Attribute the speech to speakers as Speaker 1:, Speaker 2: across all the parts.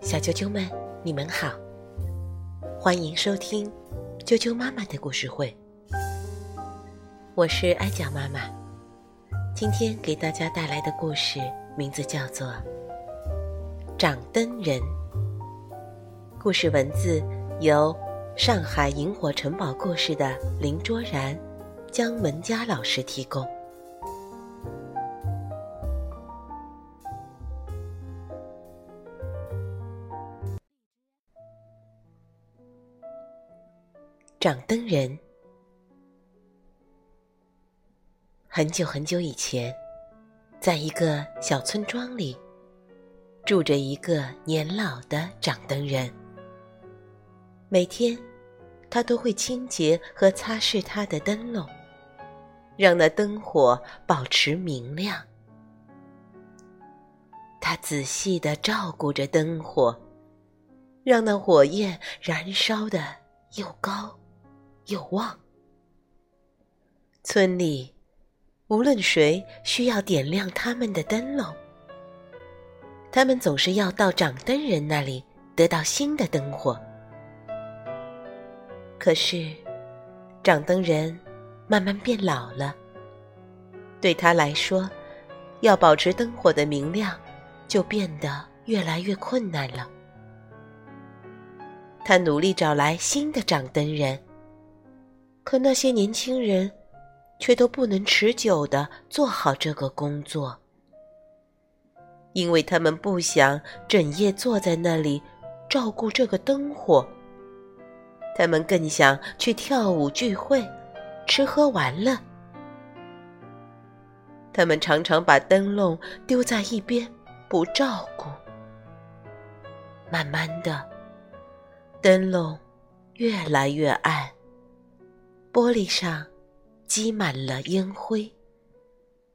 Speaker 1: 小啾啾们，你们好，欢迎收听啾啾妈妈的故事会。我是艾讲妈妈，今天给大家带来的故事名字叫做《掌灯人》。故事文字由上海萤火城堡故事的林卓然、姜文佳老师提供。灯人。很久很久以前，在一个小村庄里，住着一个年老的掌灯人。每天，他都会清洁和擦拭他的灯笼，让那灯火保持明亮。他仔细的照顾着灯火，让那火焰燃烧的又高。有望。村里，无论谁需要点亮他们的灯笼，他们总是要到掌灯人那里得到新的灯火。可是，掌灯人慢慢变老了，对他来说，要保持灯火的明亮，就变得越来越困难了。他努力找来新的掌灯人。可那些年轻人，却都不能持久的做好这个工作，因为他们不想整夜坐在那里照顾这个灯火。他们更想去跳舞、聚会、吃喝玩乐。他们常常把灯笼丢在一边，不照顾。慢慢的，灯笼越来越暗。玻璃上积满了烟灰，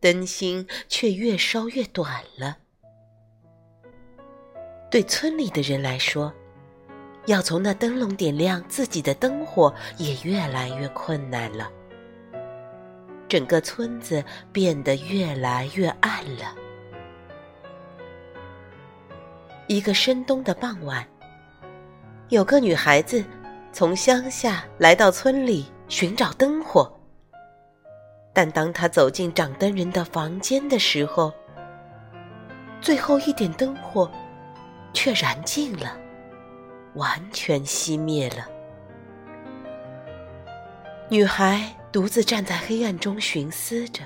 Speaker 1: 灯芯却越烧越短了。对村里的人来说，要从那灯笼点亮自己的灯火也越来越困难了。整个村子变得越来越暗了。一个深冬的傍晚，有个女孩子从乡下来到村里。寻找灯火，但当他走进掌灯人的房间的时候，最后一点灯火却燃尽了，完全熄灭了。女孩独自站在黑暗中寻思着：“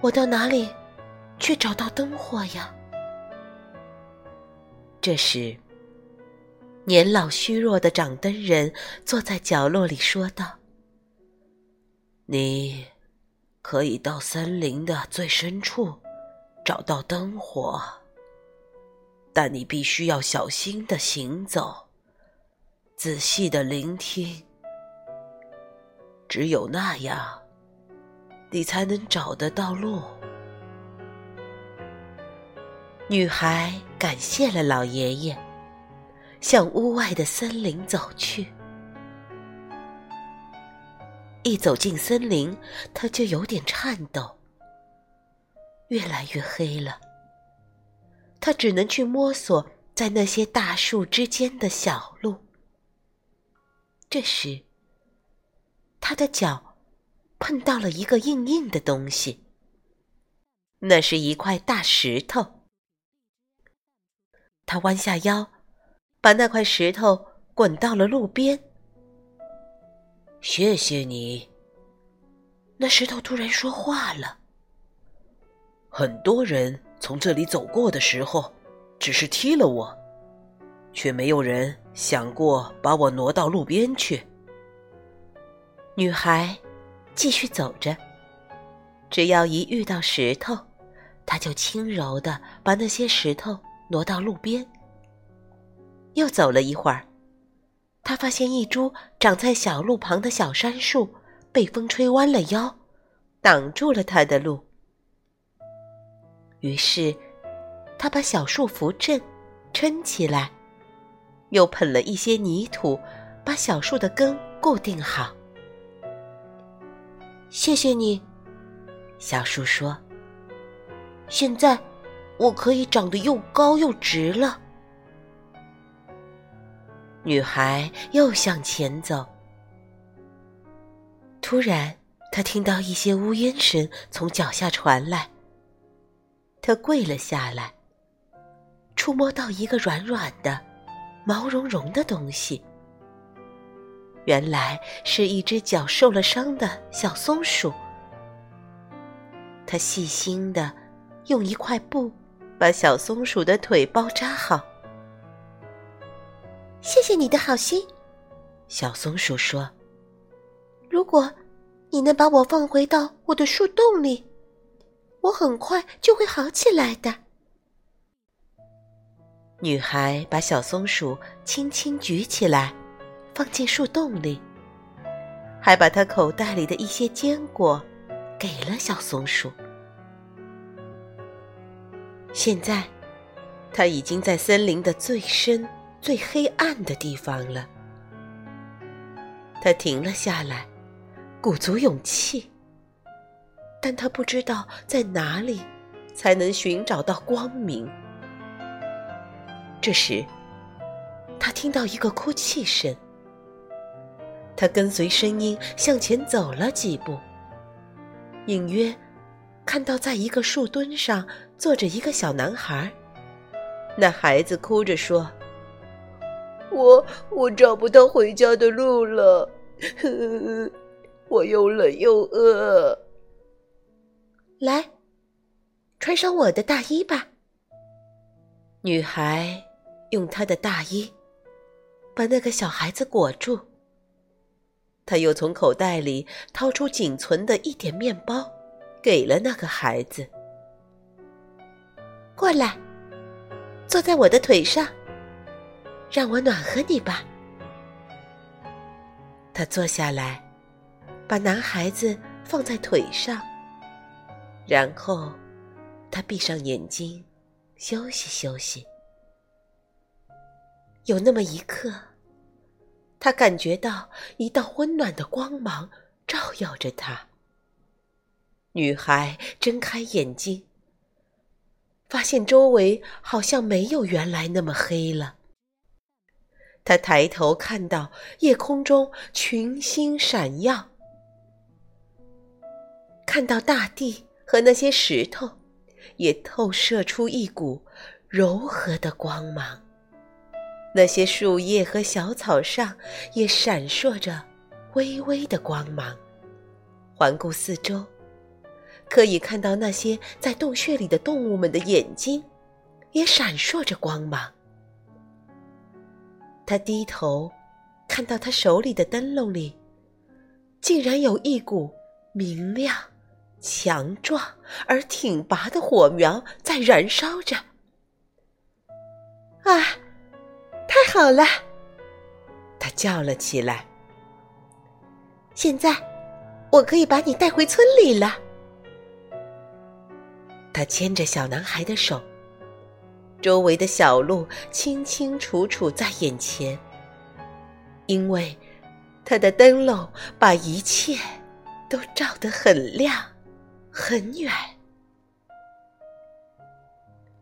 Speaker 1: 我到哪里去找到灯火呀？”这时。年老虚弱的掌灯人坐在角落里说道：“
Speaker 2: 你可以到森林的最深处找到灯火，但你必须要小心的行走，仔细的聆听。只有那样，你才能找得到路。”
Speaker 1: 女孩感谢了老爷爷。向屋外的森林走去。一走进森林，他就有点颤抖。越来越黑了，他只能去摸索在那些大树之间的小路。这时，他的脚碰到了一个硬硬的东西，那是一块大石头。他弯下腰。把那块石头滚到了路边。
Speaker 2: 谢谢你。
Speaker 1: 那石头突然说话了。
Speaker 2: 很多人从这里走过的时候，只是踢了我，却没有人想过把我挪到路边去。
Speaker 1: 女孩继续走着，只要一遇到石头，她就轻柔的把那些石头挪到路边。又走了一会儿，他发现一株长在小路旁的小杉树被风吹弯了腰，挡住了他的路。于是，他把小树扶正，撑起来，又喷了一些泥土，把小树的根固定好。谢谢你，小树说。现在我可以长得又高又直了。
Speaker 2: 女孩又向前走，突然，她听到一些呜咽声从脚下传来。她跪了下来，触摸到一个软软的、毛茸茸的东西。原来是一只脚受了伤的小松鼠。她细心的用一块布把小松鼠的腿包扎好。
Speaker 1: 谢谢你的好心，
Speaker 2: 小松鼠说：“
Speaker 1: 如果你能把我放回到我的树洞里，我很快就会好起来的。”
Speaker 2: 女孩把小松鼠轻轻举起来，放进树洞里，还把它口袋里的一些坚果给了小松鼠。现在，它已经在森林的最深。最黑暗的地方了。他停了下来，鼓足勇气，但他不知道在哪里才能寻找到光明。这时，他听到一个哭泣声。他跟随声音向前走了几步，隐约看到在一个树墩上坐着一个小男孩。那孩子哭着说。
Speaker 3: 我我找不到回家的路了，我又冷又饿。
Speaker 1: 来，穿上我的大衣吧。
Speaker 2: 女孩用她的大衣把那个小孩子裹住。她又从口袋里掏出仅存的一点面包，给了那个孩子。
Speaker 1: 过来，坐在我的腿上。让我暖和你吧。
Speaker 2: 他坐下来，把男孩子放在腿上，然后他闭上眼睛，休息休息。有那么一刻，他感觉到一道温暖的光芒照耀着他。女孩睁开眼睛，发现周围好像没有原来那么黑了。他抬头看到夜空中群星闪耀，看到大地和那些石头也透射出一股柔和的光芒，那些树叶和小草上也闪烁着微微的光芒。环顾四周，可以看到那些在洞穴里的动物们的眼睛也闪烁着光芒。他低头，看到他手里的灯笼里，竟然有一股明亮、强壮而挺拔的火苗在燃烧着。
Speaker 1: 啊，太好了！
Speaker 2: 他叫了起来。
Speaker 1: 现在，我可以把你带回村里了。
Speaker 2: 他牵着小男孩的手。周围的小路清清楚楚在眼前，因为他的灯笼把一切都照得很亮、很远。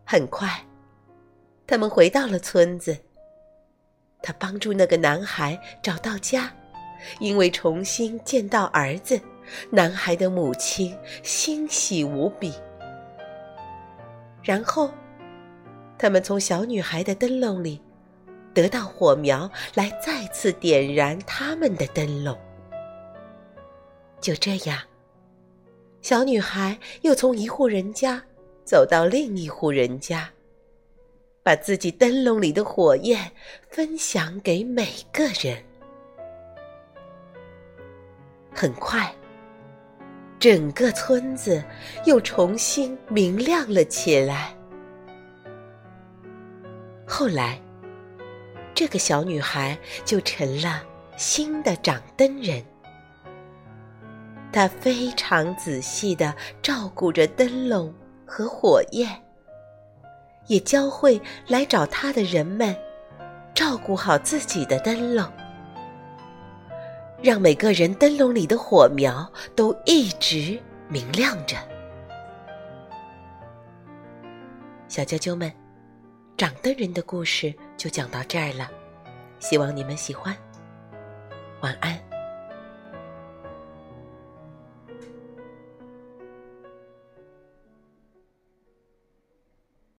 Speaker 2: 很快，他们回到了村子。他帮助那个男孩找到家，因为重新见到儿子，男孩的母亲欣喜无比。然后。他们从小女孩的灯笼里得到火苗，来再次点燃他们的灯笼。就这样，小女孩又从一户人家走到另一户人家，把自己灯笼里的火焰分享给每个人。很快，整个村子又重新明亮了起来。后来，这个小女孩就成了新的掌灯人。她非常仔细的照顾着灯笼和火焰，也教会来找她的人们照顾好自己的灯笼，让每个人灯笼里的火苗都一直明亮着。
Speaker 1: 小啾啾们，长的人的故事就讲到这儿了希望你们喜欢。晚安。